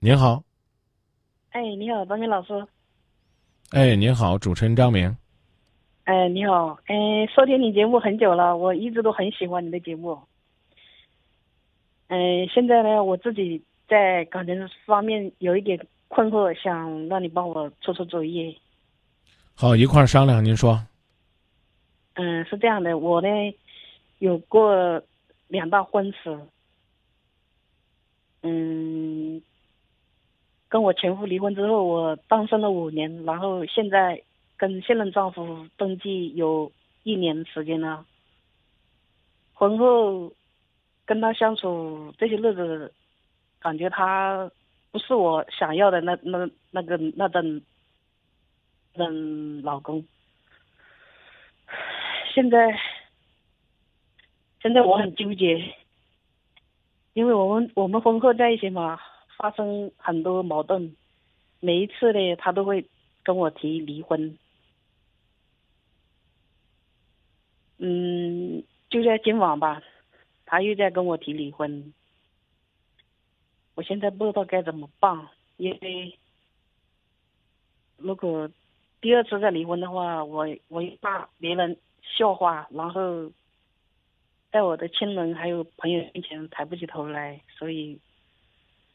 您好，哎，你好，张明老师。哎，您好，主持人张明。哎，你好，哎，收听你节目很久了，我一直都很喜欢你的节目。嗯，现在呢，我自己在感情方面有一点困惑，想让你帮我出出主意。好，一块儿商量。您说。嗯，是这样的，我呢有过两道婚史。嗯，跟我前夫离婚之后，我单身了五年，然后现在跟现任丈夫登记有一年时间了。婚后跟他相处这些日子，感觉他不是我想要的那那那个那种嗯老公。现在现在我很纠结。因为我们我们婚后在一起嘛，发生很多矛盾，每一次呢，他都会跟我提离婚。嗯，就在今晚吧，他又在跟我提离婚。我现在不知道该怎么办，因为如果第二次再离婚的话，我我怕别人笑话，然后。在我的亲人还有朋友面前抬不起头来，所以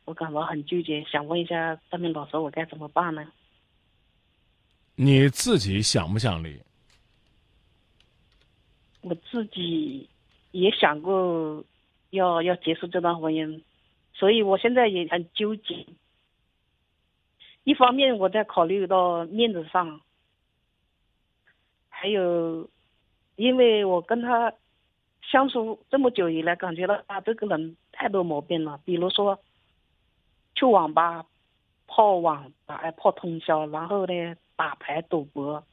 我感到很纠结，想问一下张明老师，我该怎么办呢？你自己想不想离？我自己也想过要要结束这段婚姻，所以我现在也很纠结。一方面我在考虑到面子上，还有因为我跟他。相处这么久以来，感觉到他这个人太多毛病了。比如说，去网吧泡网吧，泡通宵，然后呢打牌赌博，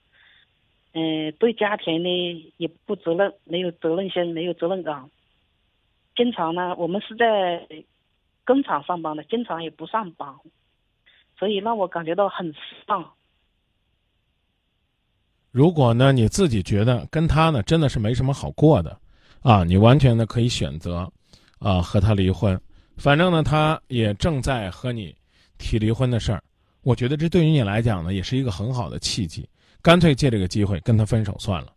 嗯，对家庭呢也不责任，没有责任心，没有责任感。经常呢，我们是在工厂上班的，经常也不上班，所以让我感觉到很失望。如果呢，你自己觉得跟他呢真的是没什么好过的。啊，你完全的可以选择，啊，和他离婚。反正呢，他也正在和你提离婚的事儿。我觉得这对于你来讲呢，也是一个很好的契机。干脆借这个机会跟他分手算了。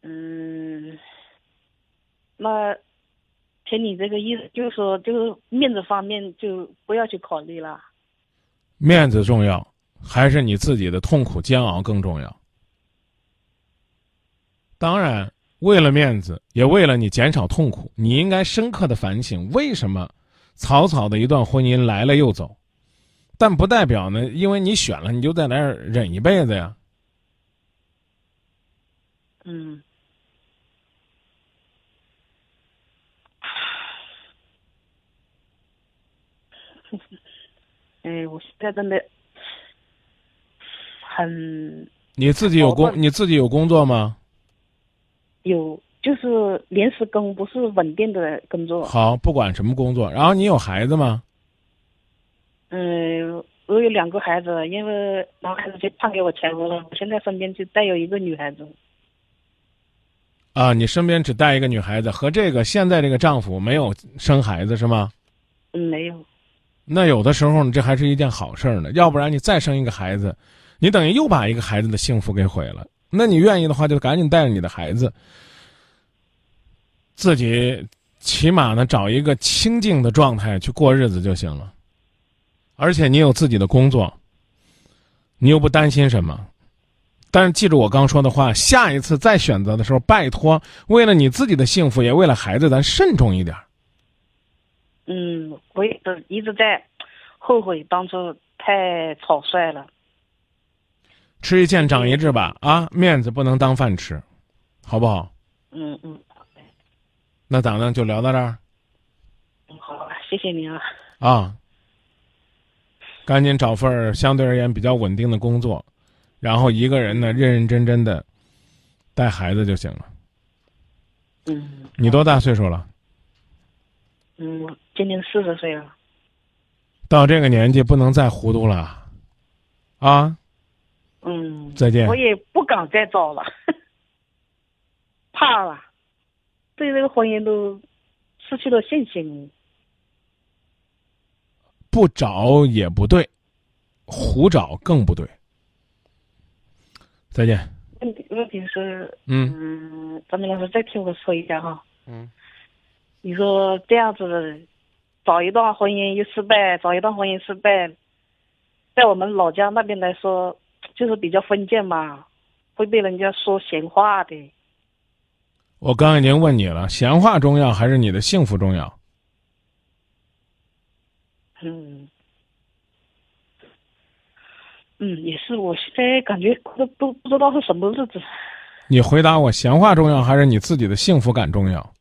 嗯，那听你这个意思，就是说，就是面子方面就不要去考虑了。面子重要，还是你自己的痛苦煎熬更重要？当然，为了面子，也为了你减少痛苦，你应该深刻的反省为什么草草的一段婚姻来了又走，但不代表呢，因为你选了，你就在那儿忍一辈子呀。嗯。哎，我现在真的很。你自己有工？你自己有工作吗？有，就是临时工，不是稳定的工作。好，不管什么工作。然后你有孩子吗？嗯，我有两个孩子，因为男孩子就判给我前夫了。我现在身边就带有一个女孩子。啊，你身边只带一个女孩子，和这个现在这个丈夫没有生孩子是吗？嗯，没有。那有的时候呢，这还是一件好事呢。要不然你再生一个孩子，你等于又把一个孩子的幸福给毁了。那你愿意的话，就赶紧带着你的孩子，自己起码呢找一个清静的状态去过日子就行了。而且你有自己的工作，你又不担心什么。但是记住我刚说的话，下一次再选择的时候，拜托，为了你自己的幸福，也为了孩子，咱慎重一点。嗯，我也是一直在后悔当初太草率了。吃一堑长一智吧，啊，面子不能当饭吃，好不好？嗯嗯，那咱们就聊到这儿。嗯，好，谢谢您啊。啊，赶紧找份相对而言比较稳定的工作，然后一个人呢认认真真的带孩子就行了。嗯。你多大岁数了？嗯，今年四十岁了。到这个年纪不能再糊涂了，啊。嗯，再见。我也不敢再找了，怕了，对这个婚姻都失去了信心。不找也不对，胡找更不对。再见。问题问题是，嗯嗯，张明老师再听我说一下哈。嗯，你说这样子，找一段婚姻又失败，找一段婚姻失败，在我们老家那边来说，就是比较封建嘛，会被人家说闲话的。我刚已经问你了，闲话重要还是你的幸福重要？嗯，嗯，也是，我现在感觉都都不知道是什么日子。你回答我，闲话重要还是你自己的幸福感重要？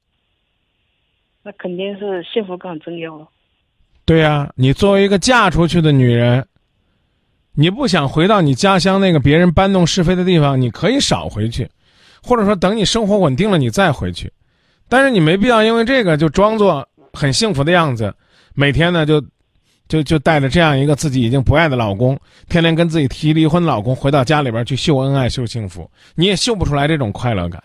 那肯定是幸福感重要了。对呀、你作为一个嫁出去的女人，你不想回到你家乡那个别人搬弄是非的地方，你可以少回去，或者说等你生活稳定了你再回去，但是你没必要因为这个就装作很幸福的样子，每天呢就就就带着这样一个自己已经不爱的老公，天天跟自己提离婚的老公回到家里边去秀恩爱、秀幸福，你也秀不出来这种快乐感。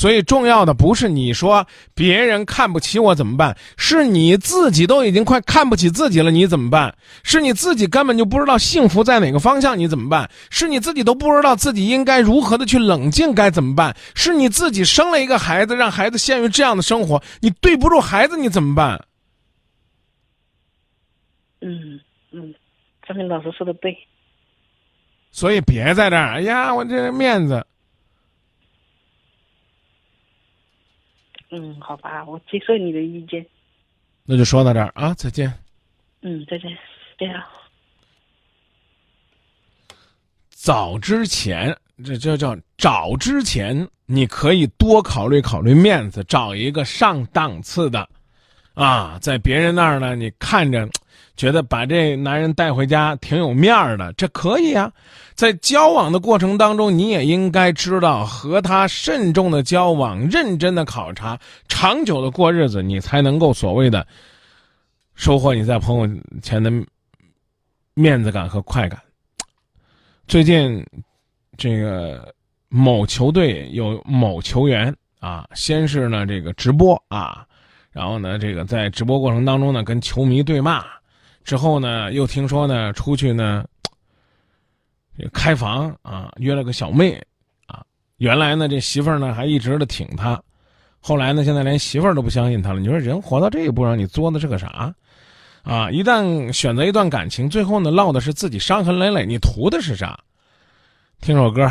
所以重要的不是你说别人看不起我怎么办，是你自己都已经快看不起自己了，你怎么办？是你自己根本就不知道幸福在哪个方向，你怎么办？是你自己都不知道自己应该如何的去冷静，该怎么办？是你自己生了一个孩子，让孩子陷于这样的生活，你对不住孩子，你怎么办？嗯嗯，张明老师说的对。所以别在这儿，哎呀，我这面子。嗯，好吧，我接受你的意见。那就说到这儿啊，再见。嗯，再见。这样、早之前，这这叫找之前，你可以多考虑考虑面子，找一个上档次的，啊，在别人那儿呢，你看着觉得把这男人带回家挺有面儿的，这可以啊。在交往的过程当中，你也应该知道和他慎重的交往，认真的考察，长久的过日子，你才能够所谓的收获你在朋友前的面子感和快感。最近，这个某球队有某球员啊，先是呢这个直播啊，然后呢这个在直播过程当中呢跟球迷对骂，之后呢又听说呢出去呢这个开房啊，约了个小妹啊，原来呢这媳妇儿呢还一直的挺他，后来呢现在连媳妇儿都不相信他了。你说人活到这一步，让你作的是个啥？啊，一旦选择一段感情，最后呢落的是自己伤痕累累，你图的是啥？听首歌。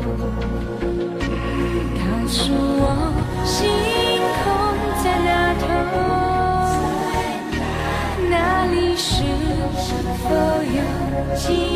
告诉我星空在哪头，那里是否有尽？